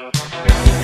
Música